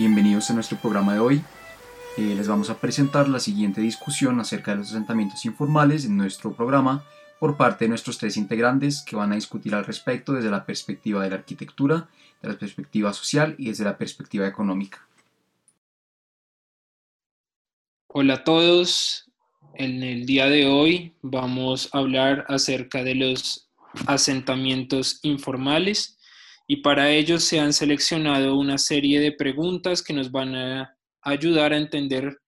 Bienvenidos a nuestro programa de hoy. Eh, les vamos a presentar la siguiente discusión acerca de los asentamientos informales en nuestro programa por parte de nuestros tres integrantes que van a discutir al respecto desde la perspectiva de la arquitectura, de la perspectiva social y desde la perspectiva económica. Hola a todos, en el día de hoy vamos a hablar acerca de los asentamientos informales y para ello se han seleccionado una serie de preguntas que nos van a ayudar a entender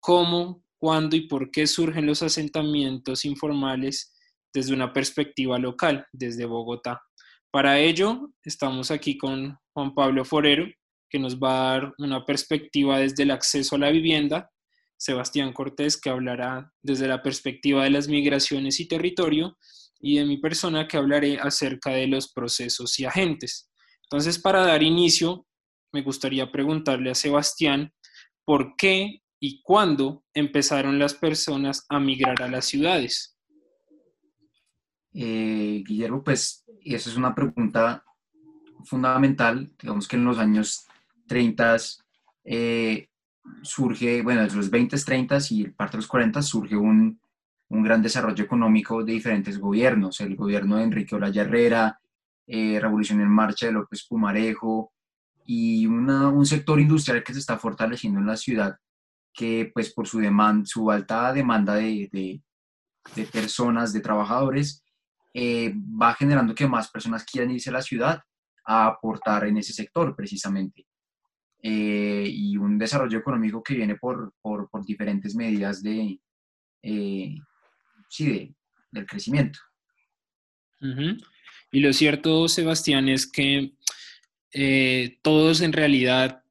cómo, cuándo y por qué surgen los asentamientos informales desde una perspectiva local, desde Bogotá. Para ello estamos aquí con Juan Pablo Forero, que nos va a dar una perspectiva desde el acceso a la vivienda, Sebastián Cortés, que hablará desde la perspectiva de las migraciones y territorio, y de mi persona, que hablaré acerca de los procesos y agentes. Entonces, para dar inicio, me gustaría preguntarle a Sebastián por qué y cuándo empezaron las personas a migrar a las ciudades. Eh, Guillermo, pues esa es una pregunta fundamental. Digamos que en los años 30 eh, surge, bueno, desde los 20, 30 y parte de los 40 surge un, un, gran desarrollo económico de diferentes gobiernos. El gobierno de Enrique Olaya Herrera, eh, Revolución en Marcha de López Pumarejo y un sector industrial que se está fortaleciendo en la ciudad que pues por su, demanda, su alta demanda de, de, de personas, de trabajadores, eh, va generando que más personas quieran irse a la ciudad a aportar en ese sector precisamente. Eh, y un desarrollo económico que viene por, por, por diferentes medidas de, eh, sí, de, del crecimiento. Y lo cierto, Sebastián, es que todos en realidad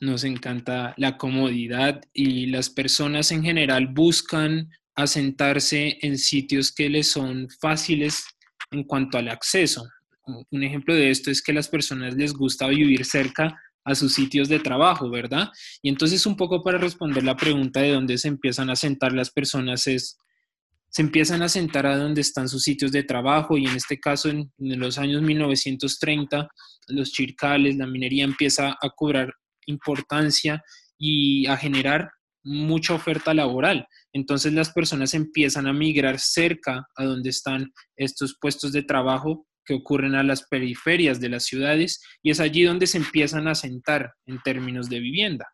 nos encanta la comodidad y las personas en general buscan asentarse en sitios que les son fáciles en cuanto al acceso. Un ejemplo de esto es que a las personas les gusta vivir cerca a sus sitios de trabajo, ¿verdad? Y entonces un poco para responder la pregunta de dónde se empiezan a sentar las personas es, se empiezan a sentar a donde están sus sitios de trabajo y en este caso en, los años 1930 los chircales, la minería empieza a cobrar importancia y a generar mucha oferta laboral. Entonces las personas empiezan a migrar cerca a donde están estos puestos de trabajo que ocurren a las periferias de las ciudades y es allí donde se empiezan a sentar en términos de vivienda.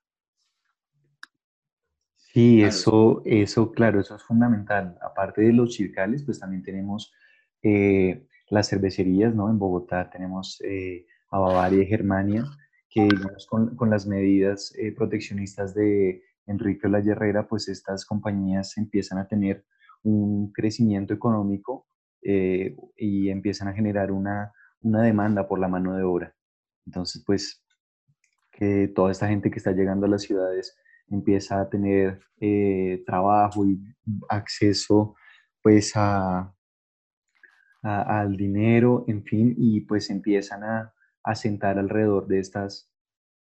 Sí, eso, eso, claro, eso es fundamental. Aparte de los chircales, pues también tenemos eh, las cervecerías, ¿no? En Bogotá tenemos eh, a Bavaria y Germania, que con, con las medidas eh, proteccionistas de Enrique La Herrera, pues estas compañías empiezan a tener un crecimiento económico eh, y empiezan a generar una, una, demanda por la mano de obra. Entonces, pues, que toda esta gente que está llegando a las ciudades empieza a tener eh, trabajo y acceso, pues, a, al dinero, en fin, y pues empiezan a, a sentar alrededor de estas,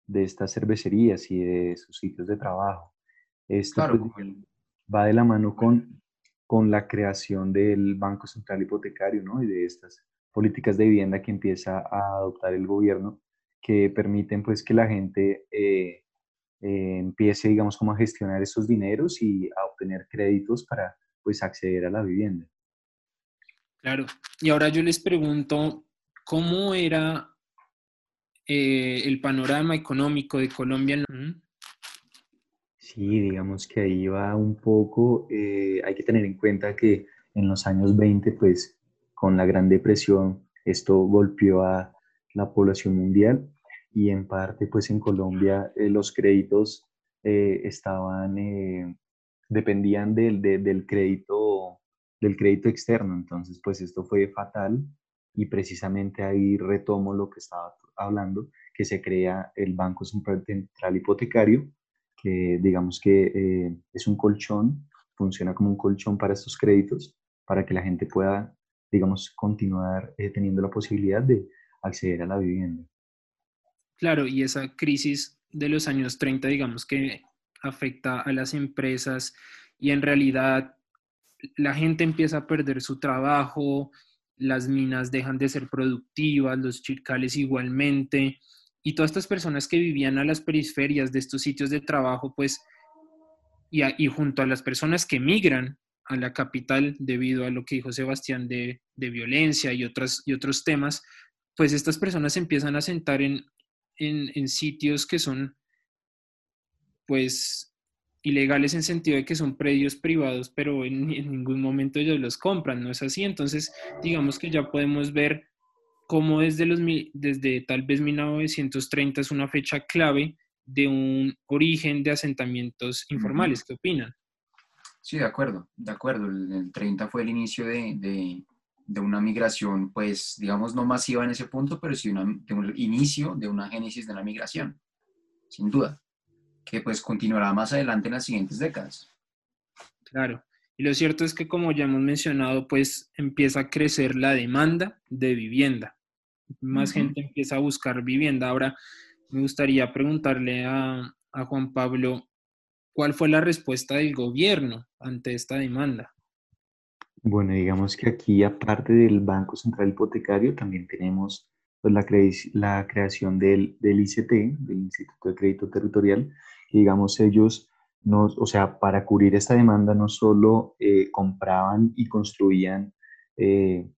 de estas cervecerías y de sus sitios de trabajo. Esto pues, va de la mano con, con la creación del Banco Central Hipotecario ¿no? y de estas políticas de vivienda que empieza a adoptar el gobierno que permiten pues que la gente eh, eh, empiece digamos como a gestionar esos dineros y a obtener créditos para pues acceder a la vivienda. Claro, y ahora yo les pregunto, ¿cómo era eh, el panorama económico de Colombia? Sí, digamos que ahí va un poco, eh, hay que tener en cuenta que en los años 20, pues con la Gran Depresión, esto golpeó a la población mundial y en parte, pues en Colombia eh, los créditos eh, estaban, dependían del, del, crédito, del crédito externo, entonces pues esto fue fatal y precisamente ahí retomo lo que estaba hablando, que se crea el Banco Central Hipotecario, que digamos que eh, es un colchón, funciona como un colchón para estos créditos, para que la gente pueda, digamos, continuar eh, teniendo la posibilidad de acceder a la vivienda. Claro, y esa crisis de los años 30, digamos que afecta a las empresas y en realidad la gente empieza a perder su trabajo, las minas dejan de ser productivas, los chircales igualmente, y todas estas personas que vivían a las periferias de estos sitios de trabajo, pues, y, junto a las personas que migran a la capital debido a lo que dijo Sebastián de, violencia y, otras, y otros temas, pues estas personas empiezan a sentar en, en, en sitios que son, pues, ilegales en sentido de que son predios privados, pero en, en, ningún momento ellos los compran, ¿no es así? Entonces, digamos que ya podemos ver cómo desde, los, desde tal vez 1930 es una fecha clave de un origen de asentamientos informales. ¿Qué opinan? Sí, de acuerdo, de acuerdo. El, el 30 fue el inicio de, de, de, una migración, pues, digamos, no masiva en ese punto, pero sí una, de un inicio de una génesis de la migración, sin duda que pues continuará más adelante en las siguientes décadas. Claro. Y lo cierto es que como ya hemos mencionado, pues empieza a crecer la demanda de vivienda. Más uh -huh. gente empieza a buscar vivienda. Ahora, me gustaría preguntarle a, a, Juan Pablo, ¿cuál fue la respuesta del gobierno ante esta demanda? Bueno, digamos que aquí, aparte del Banco Central Hipotecario, también tenemos pues, la, cre la, creación del, del ICT, del Instituto de Crédito Territorial, digamos, ellos, no, o sea, para cubrir esta demanda no solo eh, compraban y construían eh,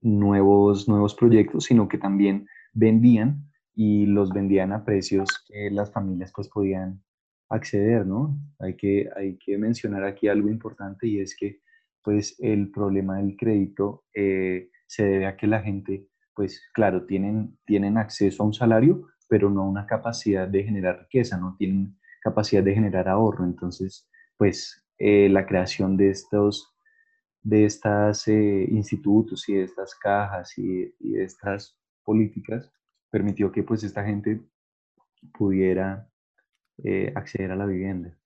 nuevos, nuevos proyectos, sino que también vendían y los vendían a precios que las familias pues podían acceder, ¿no? Hay que, hay que mencionar aquí algo importante y es que pues el problema del crédito eh, se debe a que la gente pues claro, tienen, tienen acceso a un salario, pero no una capacidad de generar riqueza, no tienen capacidad de generar ahorro. Entonces, pues eh, la creación de estos de estos eh, institutos y de estas cajas y, y, de estas políticas permitió que pues esta gente pudiera eh, acceder a la vivienda.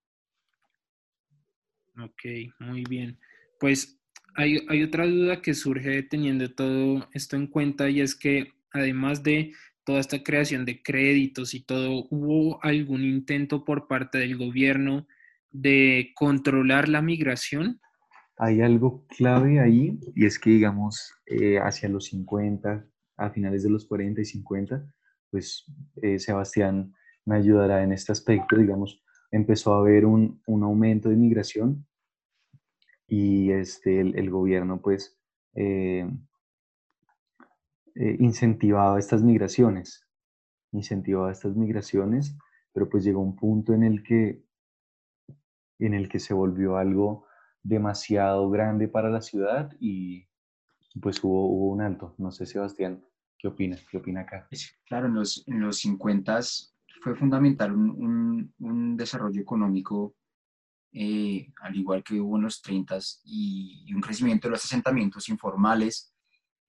Ok, muy bien. Pues hay, hay, otra duda que surge teniendo todo esto en cuenta y es que además de toda esta creación de créditos y todo, ¿hubo algún intento por parte del gobierno de controlar la migración? Hay algo clave ahí y es que, digamos, eh, hacia los 50, a finales de los 40 y 50, pues eh, Sebastián me ayudará en este aspecto, digamos, empezó a haber un, un aumento de migración y este, el, el gobierno pues eh, eh, incentivaba estas migraciones, incentivaba estas migraciones, pero pues llegó un punto en el que, en el que se volvió algo demasiado grande para la ciudad y pues hubo, hubo un alto. No sé, Sebastián, ¿qué opina? ¿Qué opina acá? Claro, en los, en los 50 fue fundamental un, un, un desarrollo económico eh, al igual que hubo en los 30 y, y, un crecimiento de los asentamientos informales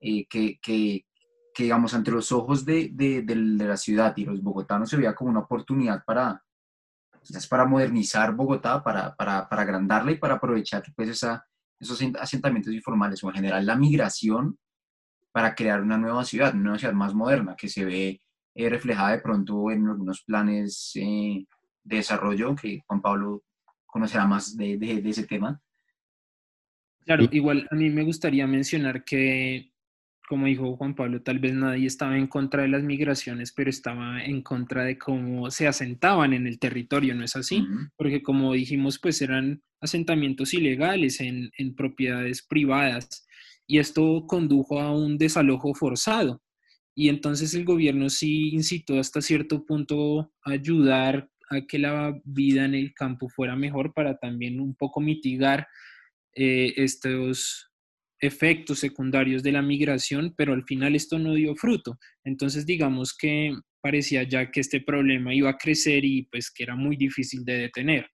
eh, que, que, que, digamos, ante los ojos de, de, la ciudad y los bogotanos se veía como una oportunidad para, quizás para modernizar Bogotá, para, para, para agrandarla y para aprovechar pues, esa, esos asentamientos informales o en general la migración para crear una nueva ciudad, una ciudad más moderna que se ve eh, reflejada de pronto en algunos planes de desarrollo que Juan Pablo conocerá más de, de, de ese tema. Claro, igual a mí me gustaría mencionar que, como dijo Juan Pablo, tal vez nadie estaba en contra de las migraciones, pero estaba en contra de cómo se asentaban en el territorio, ¿no es así? Uh -huh. Porque como dijimos, pues eran asentamientos ilegales en, en propiedades privadas y esto condujo a un desalojo forzado. Y entonces el gobierno sí incitó hasta cierto punto a ayudar a que la vida en el campo fuera mejor para también un poco mitigar eh, estos efectos secundarios de la migración, pero al final esto no dio fruto. Entonces digamos que parecía ya que este problema iba a crecer y pues que era muy difícil de detener.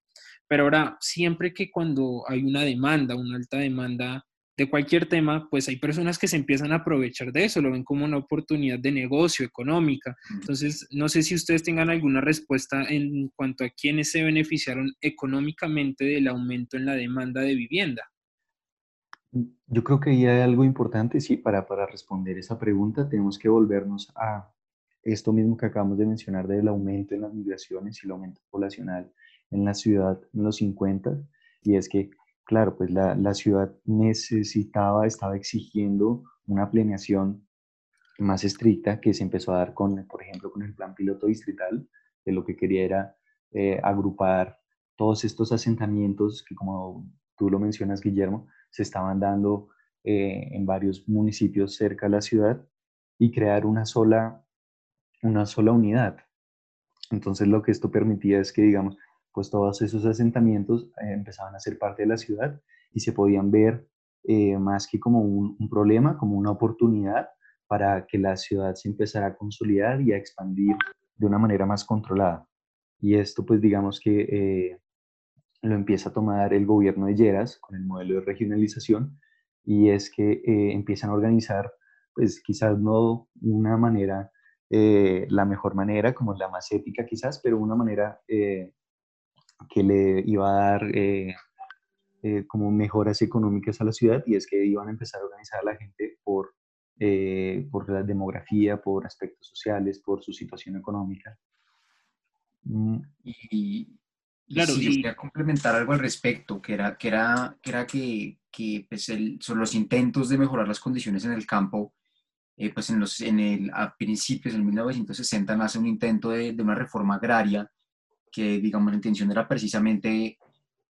Pero ahora, siempre que cuando hay una demanda, una alta demanda de cualquier tema, pues hay personas que se empiezan a aprovechar de eso, lo ven como una oportunidad de negocio, económica. Entonces, no sé si ustedes tengan alguna respuesta en cuanto a quiénes se beneficiaron económicamente del aumento en la demanda de vivienda. Yo creo que ahí hay algo importante, sí, para, para responder esa pregunta tenemos que volvernos a esto mismo que acabamos de mencionar del aumento en las migraciones y el aumento poblacional en la ciudad en los 50, y es que claro, pues la, ciudad necesitaba, estaba exigiendo una planeación más estricta que se empezó a dar con, por ejemplo, con el plan piloto distrital, que lo que quería era eh, agrupar todos estos asentamientos que, como tú lo mencionas, Guillermo, se estaban dando eh, en varios municipios cerca de la ciudad y crear una sola, una sola unidad. Entonces lo que esto permitía es que, digamos, pues todos esos asentamientos eh, empezaban a ser parte de la ciudad y se podían ver más que como un, un, problema, como una oportunidad para que la ciudad se empezara a consolidar y a expandir de una manera más controlada. Y esto, pues digamos que eh, lo empieza a tomar el gobierno de Lleras con el modelo de regionalización y es que eh, empiezan a organizar, pues quizás no una manera, eh, la mejor manera, como la más ética quizás, pero una manera que le iba a dar como mejoras económicas a la ciudad y es que iban a empezar a organizar a la gente por eh, por la demografía, por aspectos sociales, por su situación económica. Mm. Y, claro, yo quería complementar algo al respecto, que era que, era, que, era que, que pues son los intentos de mejorar las condiciones en el campo, eh, pues en, los, en el, a principios del 1960 nace un intento de, de una reforma agraria que, digamos, la intención era precisamente,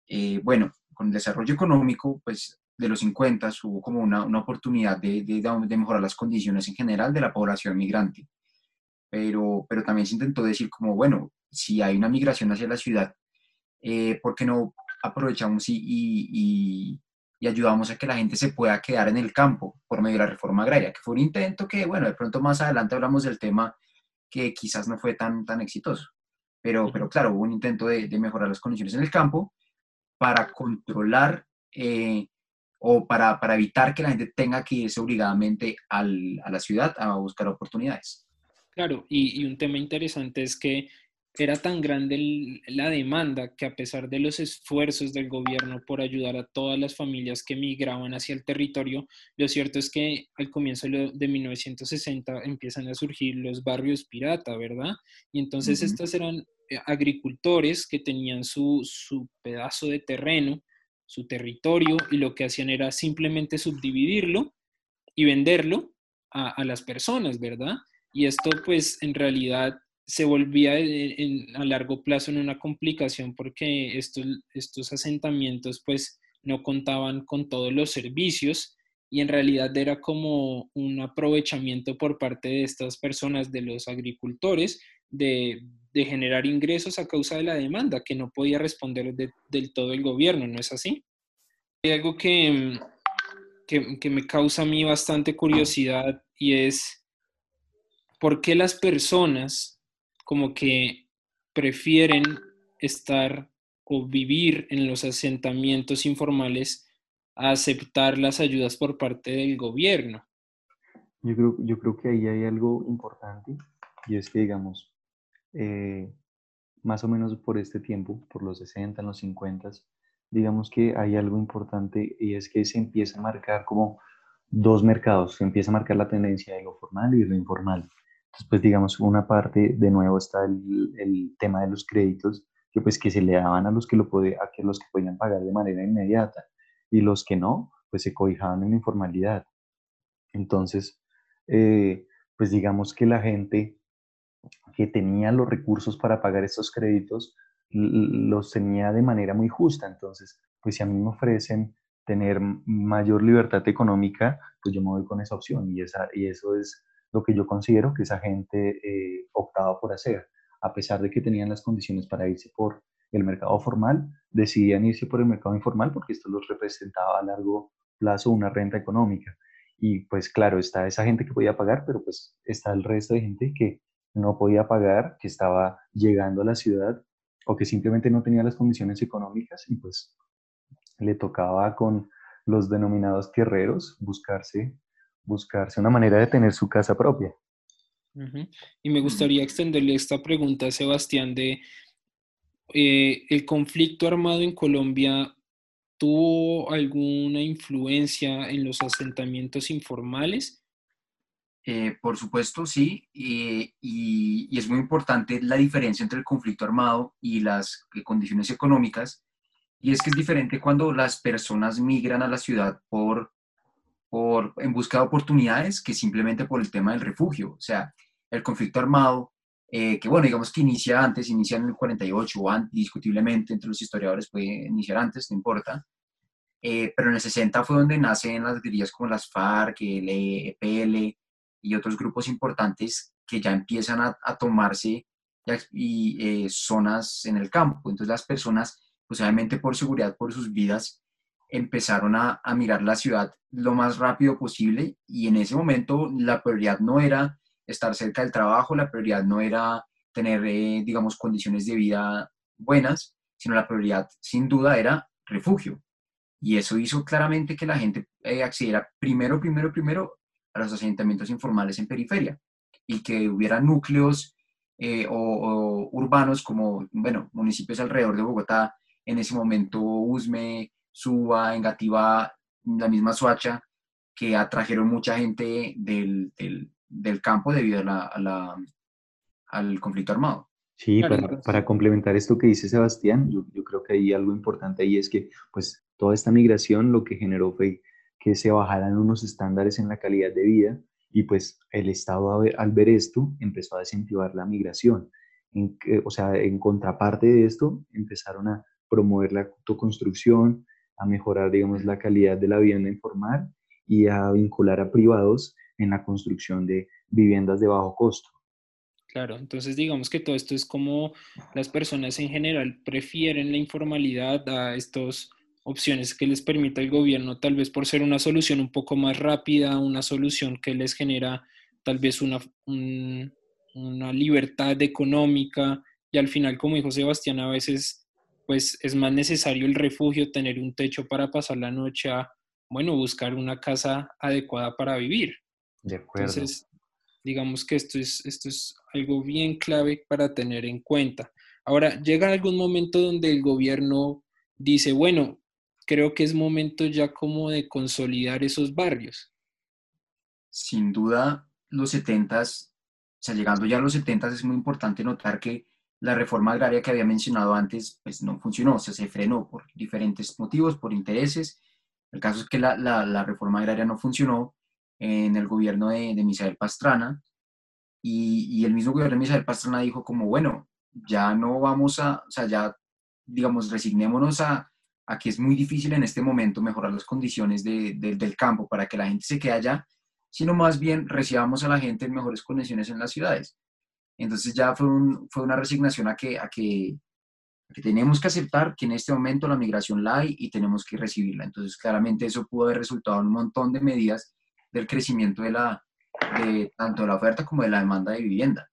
eh, bueno, con el desarrollo económico, pues de los 50 hubo como una, una oportunidad de, de, de, mejorar las condiciones en general de la población migrante. Pero, pero también se intentó decir como, bueno, si hay una migración hacia la ciudad, eh, ¿por qué no aprovechamos y, y, y, ayudamos a que la gente se pueda quedar en el campo por medio de la reforma agraria? Que fue un intento que, bueno, de pronto más adelante hablamos del tema que quizás no fue tan, tan exitoso. Pero, pero claro, hubo un intento de, mejorar las condiciones en el campo para controlar eh, o para, para, evitar que la gente tenga que irse obligadamente a la ciudad a buscar oportunidades. Claro, y, un tema interesante es que era tan grande la demanda que a pesar de los esfuerzos del gobierno por ayudar a todas las familias que migraban hacia el territorio, lo cierto es que al comienzo de 1960 empiezan a surgir los barrios pirata, ¿verdad? Y entonces estos eran eh, agricultores que tenían su, su pedazo de terreno su territorio y lo que hacían era simplemente subdividirlo y venderlo a, las personas, ¿verdad? Y esto pues en realidad se volvía a largo plazo en una complicación porque estos, estos asentamientos pues no contaban con todos los servicios y en realidad era como un aprovechamiento por parte de estas personas, de los agricultores, de, generar ingresos a causa de la demanda que no podía responder del todo el gobierno, ¿no es así? Hay algo que, que, que, me causa a mí bastante curiosidad y es por qué las personas como que prefieren estar o vivir en los asentamientos informales a aceptar las ayudas por parte del gobierno. Yo creo, yo creo que ahí hay algo importante y es que, digamos, eh, más o menos por este tiempo, por los 60, los 50, digamos que hay algo importante y es que se empieza a marcar como dos mercados, se empieza a marcar la tendencia de lo formal y de lo informal. Pues digamos, una parte, de nuevo, está el, el tema de los créditos, que pues que se le daban a los que, lo podía, a que los que podían pagar de manera inmediata y los que no, pues se cobijaban en la informalidad. Entonces, eh, pues digamos que la gente que tenía los recursos para pagar esos créditos, los tenía de manera muy justa. Entonces, pues si a mí me ofrecen tener mayor libertad económica, pues yo me voy con esa opción y, esa, y eso es lo que yo considero que esa gente eh, optaba por hacer. A pesar de que tenían las condiciones para irse por el mercado formal, decidían irse por el mercado informal porque esto los representaba a largo plazo una renta económica. Y pues claro, está esa gente que podía pagar, pero pues está el resto de gente que no podía pagar, que estaba llegando a la ciudad o que simplemente no tenía las condiciones económicas y pues le tocaba con los denominados tierreros buscarse, buscarse una manera de tener su casa propia. Y me gustaría extenderle esta pregunta a Sebastián de eh, el conflicto armado en Colombia tuvo alguna influencia en los asentamientos informales eh, por supuesto, sí, y, y, es muy importante la diferencia entre el conflicto armado y las eh, condiciones económicas, y es que es diferente cuando las personas migran a la ciudad por, por, en busca de oportunidades que simplemente por el tema del refugio. O sea, el conflicto armado, eh, que bueno, digamos que inicia antes, inicia en el 48 o antes, discutiblemente entre los historiadores puede iniciar antes, no importa. Eh, pero en el 60 fue donde nacen las guerrillas como las FARC, el EPL y otros grupos importantes que ya empiezan a, a tomarse y, zonas en el campo. Entonces las personas, pues obviamente por seguridad, por sus vidas, empezaron a, mirar la ciudad lo más rápido posible y en ese momento la prioridad no era estar cerca del trabajo, la prioridad no era tener, eh, digamos, condiciones de vida buenas, sino la prioridad sin duda era refugio. Y eso hizo claramente que la gente eh, accediera primero, primero, primero a los asentamientos informales en periferia y que hubiera núcleos eh, o, urbanos como, bueno, municipios alrededor de Bogotá, en ese momento Usme, Suba, Engativá, la misma Soacha, que atrajeron mucha gente del, del, campo debido a la, al conflicto armado. Sí, para, para, complementar esto que dice Sebastián, yo, yo, creo que hay algo importante ahí es que pues toda esta migración lo que generó fue que se bajaran unos estándares en la calidad de vida y pues el Estado al ver esto empezó a desincentivar la migración. En, o sea, en contraparte de esto empezaron a promover la autoconstrucción, a mejorar, digamos, la calidad de la vivienda informal y a vincular a privados en la construcción de viviendas de bajo costo. Claro, entonces digamos que todo esto es como las personas en general prefieren la informalidad a estas opciones que les permite el gobierno, tal vez por ser una solución un poco más rápida, una solución que les genera tal vez una, una libertad económica y al final, como dijo Sebastián, a veces pues es más necesario el refugio, tener un techo para pasar la noche a, bueno, buscar una casa adecuada para vivir. De acuerdo. Entonces, digamos que esto es, esto es algo bien clave para tener en cuenta. Ahora, llega algún momento donde el gobierno dice, bueno, creo que es momento ya como de consolidar esos barrios. Sin duda, los 70, o sea, llegando ya a los 70 es muy importante notar que la reforma agraria que había mencionado antes, pues no funcionó, o sea, se frenó por diferentes motivos, por intereses. El caso es que la, la, reforma agraria no funcionó en el gobierno de, de Misael Pastrana y, y, el mismo gobierno de Misael Pastrana dijo como, bueno, ya no vamos a, o sea, ya, digamos, resignémonos a, a que es muy difícil en este momento mejorar las condiciones de, de, del campo para que la gente se quede allá, sino más bien recibamos a la gente en mejores condiciones en las ciudades. Entonces ya fue, un, fue una resignación a que, a que, tenemos que aceptar que en este momento la migración la hay y tenemos que recibirla. Entonces claramente eso pudo haber resultado en un montón de medidas del crecimiento de, la, tanto la oferta como de la demanda de vivienda.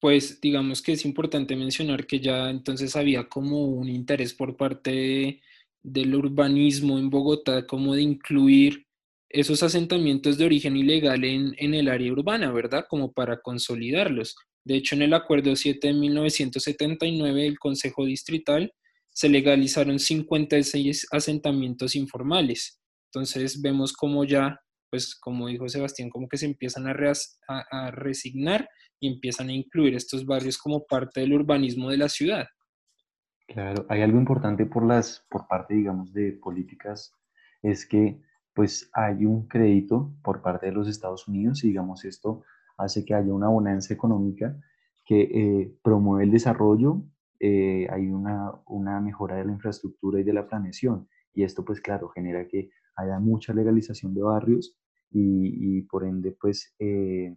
Pues digamos que es importante mencionar que ya entonces había como un interés por parte del urbanismo en Bogotá, como de incluir esos asentamientos de origen ilegal en, en, el área urbana, ¿verdad? Como para consolidarlos. De hecho, en el Acuerdo 7 de 1979 del Consejo Distrital se legalizaron 56 asentamientos informales. Entonces vemos como ya pues como dijo Sebastián, como que se empiezan a, a, resignar y empiezan a incluir estos barrios como parte del urbanismo de la ciudad. Claro, hay algo importante por, las, por parte, digamos, de políticas, es que pues hay un crédito por parte de los Estados Unidos y digamos esto hace que haya una bonanza económica que eh, promueve el desarrollo, eh, hay una, una mejora de la infraestructura y de la planeación. Y esto pues claro genera que haya mucha legalización de barrios y, por ende, pues, eh,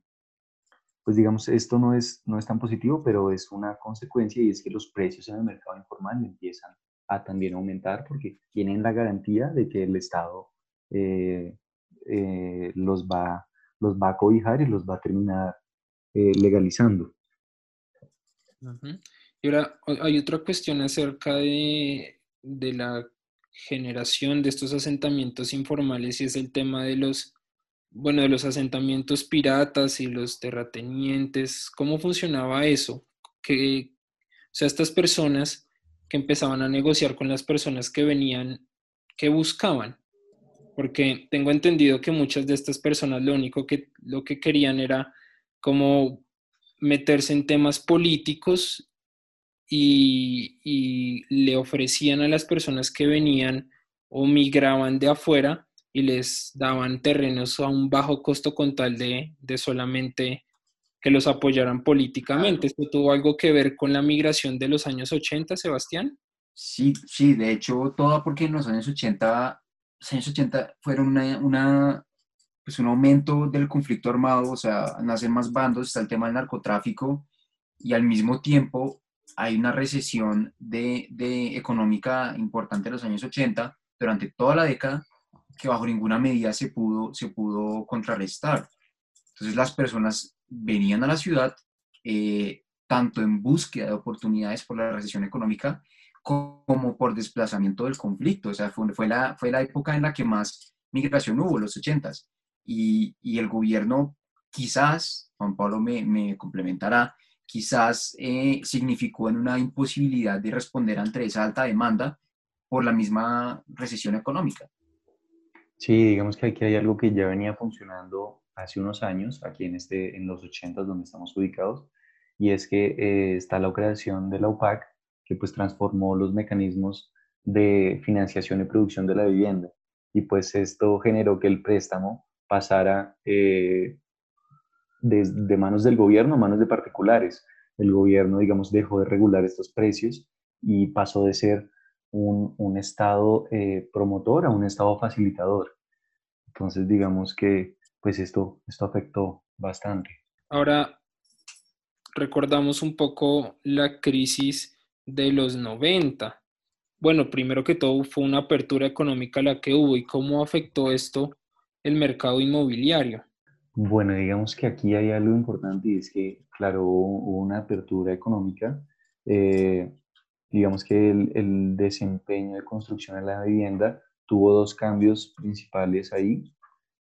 pues digamos, esto no es, no es tan positivo, pero es una consecuencia y es que los precios en el mercado informal empiezan a también aumentar porque tienen la garantía de que el Estado eh, eh, los, va, los va a cobijar y los va a terminar legalizando. Y ahora hay otra cuestión acerca de, de la generación de estos asentamientos informales y es el tema de los bueno, de los asentamientos piratas y los terratenientes, ¿cómo funcionaba eso? Que, o sea, estas personas que empezaban a negociar con las personas que venían, ¿qué buscaban? Porque tengo entendido que muchas de estas personas lo único que, lo que querían era como meterse en temas políticos y, y le ofrecían a las personas que venían o migraban de afuera y les daban terrenos a un bajo costo con tal de, de solamente que los apoyaran políticamente. ¿Esto tuvo algo que ver con la migración de los años 80, Sebastián? Sí, sí, de hecho, todo porque en los años 80, los años 80 fueron pues un aumento del conflicto armado, o sea, nacen más bandos, está el tema del narcotráfico, y al mismo tiempo hay una recesión de, de económica importante en los años 80 durante toda la década que bajo ninguna medida se pudo, se pudo contrarrestar. Entonces las personas venían a la ciudad eh, tanto en búsqueda de oportunidades por la recesión económica como por desplazamiento del conflicto. O sea, fue, fue, la, fue la época en la que más migración hubo, los 80 y, y el gobierno quizás, Juan Pablo me, me complementará, quizás eh, significó en una imposibilidad de responder ante esa alta demanda por la misma recesión económica. Sí, digamos que aquí hay algo que ya venía funcionando hace unos años, aquí en, este, en los 80 donde estamos ubicados, y es que eh, está la creación de la UPAC, que pues transformó los mecanismos de financiación y producción de la vivienda. Y pues esto generó que el préstamo pasara eh, de, manos del gobierno a manos de particulares. El gobierno, digamos, dejó de regular estos precios y pasó de ser un, un estado eh, promotor a un estado facilitador. Entonces, digamos que pues esto, esto afectó bastante. Ahora, recordamos un poco la crisis de los 90. Bueno, primero que todo fue una apertura económica la que hubo y cómo afectó esto el mercado inmobiliario. Bueno, digamos que aquí hay algo importante y es que, claro, hubo una apertura económica. Eh, digamos que el, el, desempeño de construcción de la vivienda tuvo dos cambios principales ahí,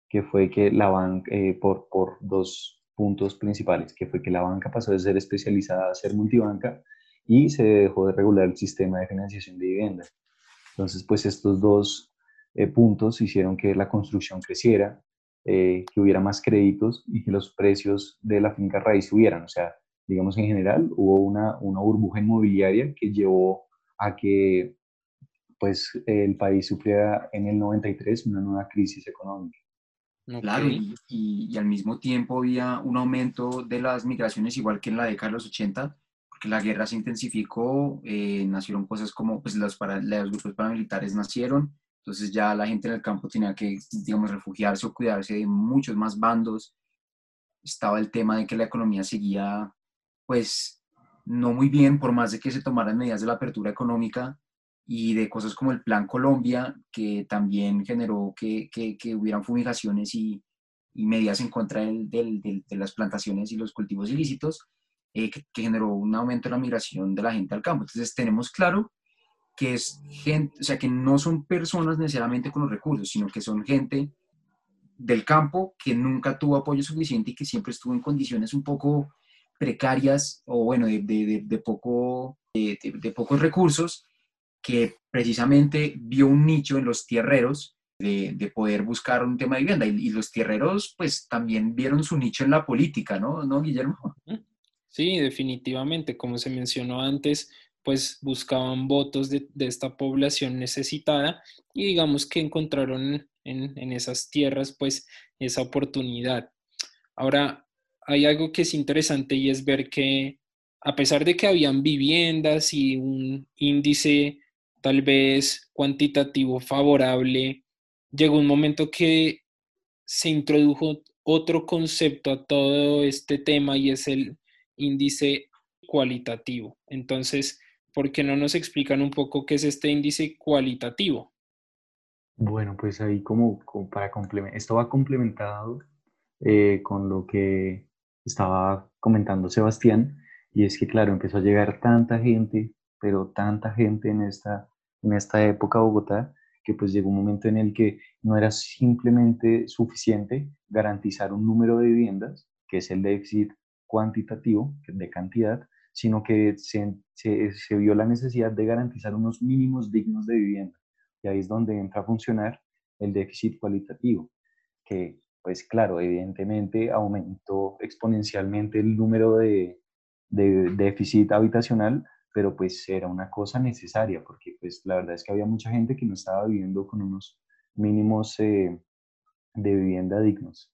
que fue que la banca, eh, por, por dos puntos principales, que fue que la banca pasó de ser especializada a ser multibanca y se dejó de regular el sistema de financiación de vivienda. Entonces, pues estos dos eh, puntos hicieron que la construcción creciera, eh, que hubiera más créditos y que los precios de la finca raíz subieran. O sea, digamos en general, hubo una, una burbuja inmobiliaria que llevó a que pues, el país sufriera en el 93 una nueva crisis económica. Claro, y, y, al mismo tiempo había un aumento de las migraciones, igual que en la década de los 80, la guerra se intensificó, eh, nacieron cosas como pues, los, para, los grupos paramilitares nacieron, entonces ya la gente en el campo tenía que, digamos, refugiarse o cuidarse de muchos más bandos. Estaba el tema de que la economía seguía, pues, no muy bien, por más de que se tomaran medidas de la apertura económica y de cosas como el Plan Colombia, que también generó que, que, hubieran fumigaciones y, y, medidas en contra del, del, de las plantaciones y los cultivos ilícitos, eh, que, generó un aumento de la migración de la gente al campo. Entonces tenemos claro que es gente, o sea, que no son personas necesariamente con los recursos, sino que son gente del campo que nunca tuvo apoyo suficiente y que siempre estuvo en condiciones un poco precarias o bueno, de, de, de poco, de, de, pocos recursos, que precisamente vio un nicho en los tierreros de, poder buscar un tema de vivienda. Y, y, los tierreros pues también vieron su nicho en la política, ¿no? ¿No, Guillermo? Sí, definitivamente. Como se mencionó antes, pues buscaban votos de, esta población necesitada y digamos que encontraron en, esas tierras pues esa oportunidad. Ahora, hay algo que es interesante y es ver que a pesar de que habían viviendas y un índice tal vez cuantitativo favorable, llegó un momento que se introdujo otro concepto a todo este tema y es el índice cualitativo. Entonces, ¿por qué no nos explican un poco qué es este índice cualitativo? Bueno, pues ahí como, para complementar, esto va complementado eh, con lo que estaba comentando Sebastián, y es que claro, empezó a llegar tanta gente, pero tanta gente en esta, en esta época Bogotá, que pues llegó un momento en el que no era simplemente suficiente garantizar un número de viviendas, que es el déficit cuantitativo, de cantidad, sino que se, vio la necesidad de garantizar unos mínimos dignos de vivienda. Y ahí es donde entra a funcionar el déficit cualitativo, que pues claro, evidentemente aumentó exponencialmente el número de, de, déficit habitacional, pero pues era una cosa necesaria, porque pues la verdad es que había mucha gente que no estaba viviendo con unos mínimos eh, de vivienda dignos.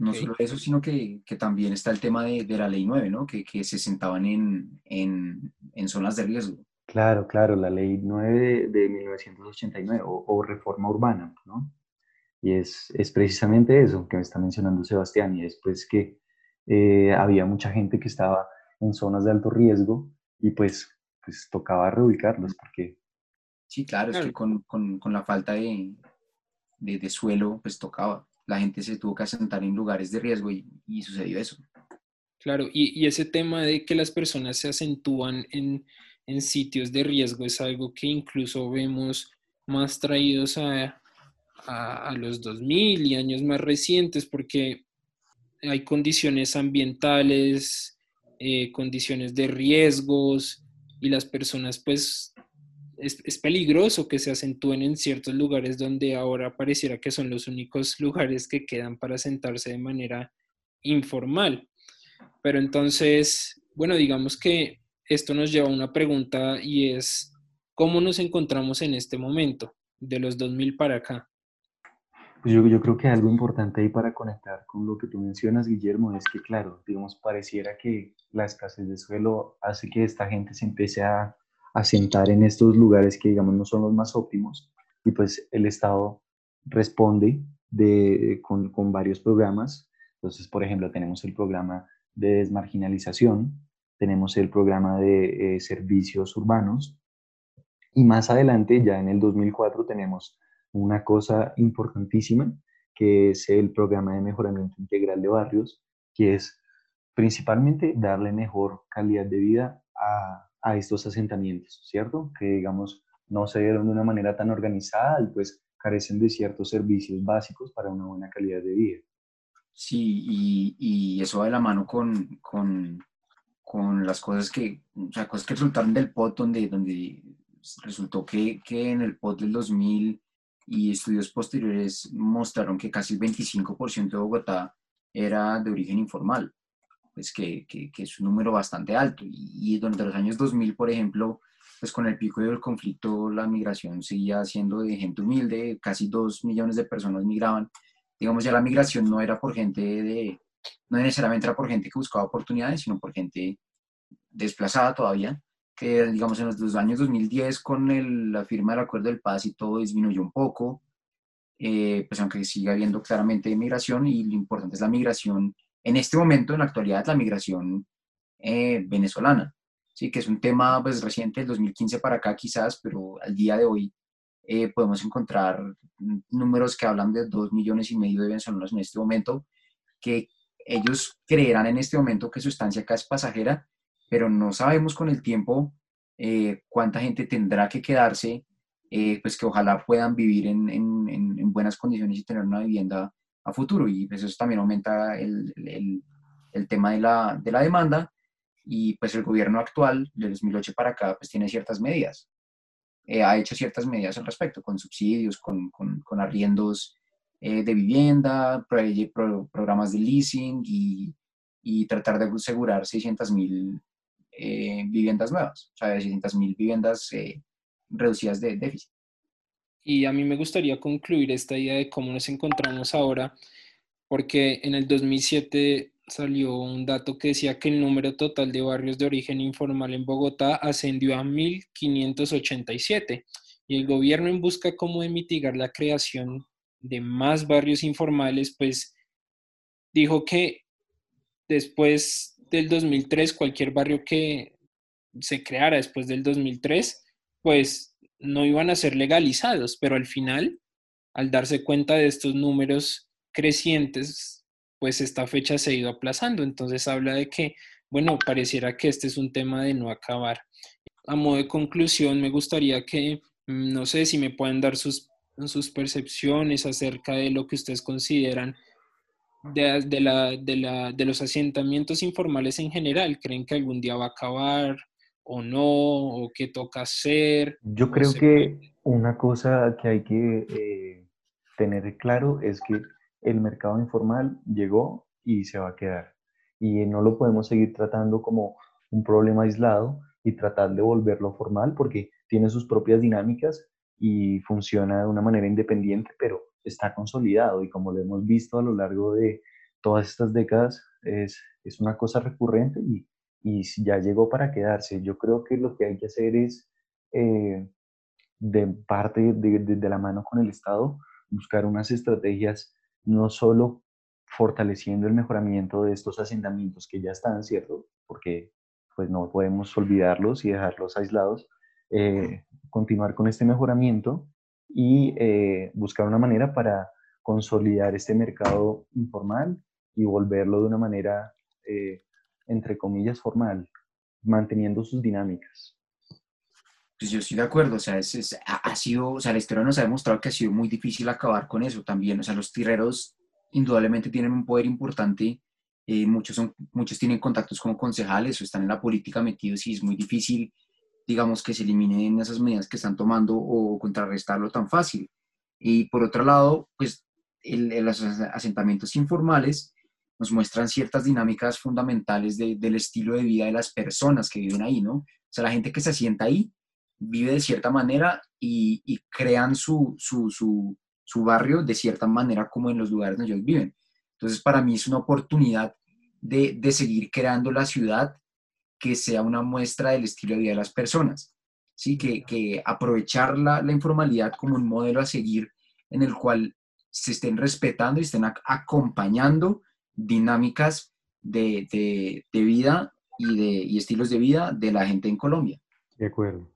No solo eso, sino que, que, también está el tema de, de la ley 9, ¿no? Que, que se sentaban en, en, en, zonas de riesgo. Claro, claro, la ley 9 de, 1989 o, o, reforma urbana, ¿no? Y es, es, precisamente eso que me está mencionando Sebastián, y es pues que eh, había mucha gente que estaba en zonas de alto riesgo y pues, pues tocaba reubicarlos porque... Sí, claro, es que con, con, con la falta de, de, de suelo, pues tocaba la gente se tuvo que asentar en lugares de riesgo y, y sucedió eso. Claro, y, y, ese tema de que las personas se acentúan en, en, sitios de riesgo es algo que incluso vemos más traídos a, a, los 2000 y años más recientes porque hay condiciones ambientales, eh, condiciones de riesgos y las personas pues es, peligroso que se acentúen en ciertos lugares donde ahora pareciera que son los únicos lugares que quedan para sentarse de manera informal. Pero entonces, bueno, digamos que esto nos lleva a una pregunta y es, ¿cómo nos encontramos en este momento, de los 2000 para acá? Pues yo, yo creo que algo importante ahí para conectar con lo que tú mencionas, Guillermo, es que, claro, digamos, pareciera que la escasez de suelo hace que esta gente se empiece a asentar en estos lugares que digamos no son los más óptimos y pues el Estado responde de, con, con, varios programas. Entonces, por ejemplo, tenemos el programa de desmarginalización, tenemos el programa de eh, servicios urbanos y más adelante, ya en el 2004, tenemos una cosa importantísima que es el programa de mejoramiento integral de barrios, que es principalmente darle mejor calidad de vida a, a estos asentamientos, ¿cierto? Que digamos no se dieron de una manera tan organizada y pues carecen de ciertos servicios básicos para una buena calidad de vida. Sí, y, y eso va de la mano con, con, con, las cosas que, o sea, cosas que resultaron del POT, donde, donde resultó que, que en el POT del 2000 y estudios posteriores mostraron que casi el 25% de Bogotá era de origen informal pues que, que, que, es un número bastante alto. Y, durante los años 2000, por ejemplo, pues con el pico del conflicto, la migración seguía siendo de gente humilde, casi dos millones de personas migraban. Digamos, ya la migración no era por gente de, no necesariamente era por gente que buscaba oportunidades, sino por gente desplazada todavía, que digamos en los, años 2010 con el, la firma del acuerdo del paz y todo disminuyó un poco, eh, pues aunque sigue habiendo claramente migración y lo importante es la migración en este momento, en la actualidad, la migración eh, venezolana, ¿sí? que es un tema pues, reciente, del 2015 para acá quizás, pero al día de hoy eh, podemos encontrar números que hablan de dos millones y medio de venezolanos en este momento, que ellos creerán en este momento que su estancia acá es pasajera, pero no sabemos con el tiempo eh, cuánta gente tendrá que quedarse, pues que ojalá puedan vivir en, en, en buenas condiciones y tener una vivienda a futuro y pues, eso también aumenta el, el, el, tema de la, de la demanda y pues el gobierno actual, de 2008 para acá, pues tiene ciertas medidas. Eh, ha hecho ciertas medidas al respecto, con subsidios, con, con, con arriendos eh, de vivienda, pro, programas de leasing y, y, tratar de asegurar 600 mil eh, viviendas nuevas, o sea, 600 mil viviendas reducidas de déficit. Y a mí me gustaría concluir esta idea de cómo nos encontramos ahora, porque en el 2007 salió un dato que decía que el número total de barrios de origen informal en Bogotá ascendió a 1.587 y el gobierno en busca como de mitigar la creación de más barrios informales, pues dijo que después del 2003, cualquier barrio que se creara después del 2003, pues no iban a ser legalizados, pero al final, al darse cuenta de estos números crecientes, pues esta fecha se ha ido aplazando. Entonces habla de que, bueno, pareciera que este es un tema de no acabar. A modo de conclusión, me gustaría que, mm, no sé si me pueden dar sus, percepciones acerca de lo que ustedes consideran de, de los asentamientos informales en general. ¿Creen que algún día va a acabar? O no, o qué toca hacer. Yo creo que una cosa que hay que eh, tener claro es que el mercado informal llegó y se va a quedar. Y no lo podemos seguir tratando como un problema aislado y tratar de volverlo formal porque tiene sus propias dinámicas y funciona de una manera independiente, pero está consolidado y como lo hemos visto a lo largo de todas estas décadas, es, es una cosa recurrente y, y ya llegó para quedarse. Yo creo que lo que hay que hacer es, eh, de parte de, de, la mano con el Estado, buscar unas estrategias no solo fortaleciendo el mejoramiento de estos asentamientos que ya están, ¿cierto? Porque pues no podemos olvidarlos y dejarlos aislados, eh, continuar con este mejoramiento y eh, buscar una manera para consolidar este mercado informal y volverlo de una manera, entre comillas, formal, manteniendo sus dinámicas. Pues yo estoy de acuerdo, o sea, es, ha sido, o sea, la historia nos ha demostrado que ha sido muy difícil acabar con eso también, o sea, los tirreros indudablemente tienen un poder importante, eh, muchos, son, muchos tienen contactos con concejales o están en la política metidos y es muy difícil, digamos, que se eliminen esas medidas que están tomando o contrarrestarlo tan fácil. Y por otro lado, pues los asentamientos informales nos muestran ciertas dinámicas fundamentales del estilo de vida de las personas que viven ahí, ¿no? O sea, la gente que se asienta ahí vive de cierta manera y, crean su, su, su, su, barrio de cierta manera como en los lugares donde ellos viven. Entonces, para mí es una oportunidad de, de seguir creando la ciudad que sea una muestra del estilo de vida de las personas. ¿sí? Que, que aprovechar la, la, informalidad como un modelo a seguir en el cual se estén respetando y estén acompañando dinámicas de, de, de vida y, de, y estilos de vida de la gente en Colombia. De acuerdo.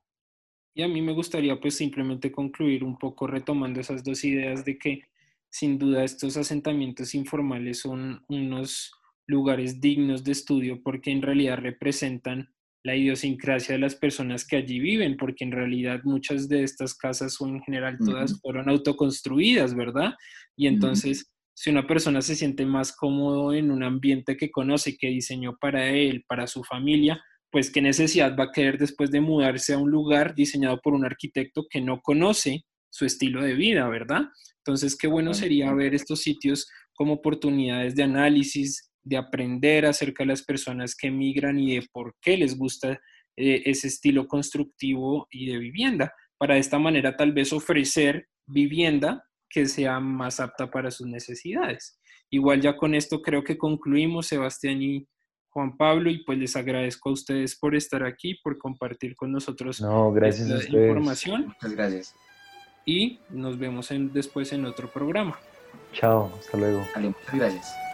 Y a mí me gustaría pues simplemente concluir un poco retomando esas dos ideas de que sin duda estos asentamientos informales son unos lugares dignos de estudio porque en realidad representan la idiosincrasia de las personas que allí viven, porque en realidad muchas de estas casas o en general todas fueron autoconstruidas, ¿verdad? Y entonces, si una persona se siente más cómodo en un ambiente que conoce, que diseñó para él, para su familia, pues qué necesidad va a querer después de mudarse a un lugar diseñado por un arquitecto que no conoce su estilo de vida, ¿verdad? Entonces, qué bueno sería ver estos sitios como oportunidades de análisis, de aprender acerca de las personas que emigran y de por qué les gusta eh, ese estilo constructivo y de vivienda, para de esta manera tal vez ofrecer vivienda que sea más apta para sus necesidades. Igual ya con esto creo que concluimos, Sebastián y Juan Pablo, y pues les agradezco a ustedes por estar aquí, por compartir con nosotros no, gracias esta información. Muchas gracias. Y nos vemos después en otro programa. Chao, hasta luego. muchas gracias.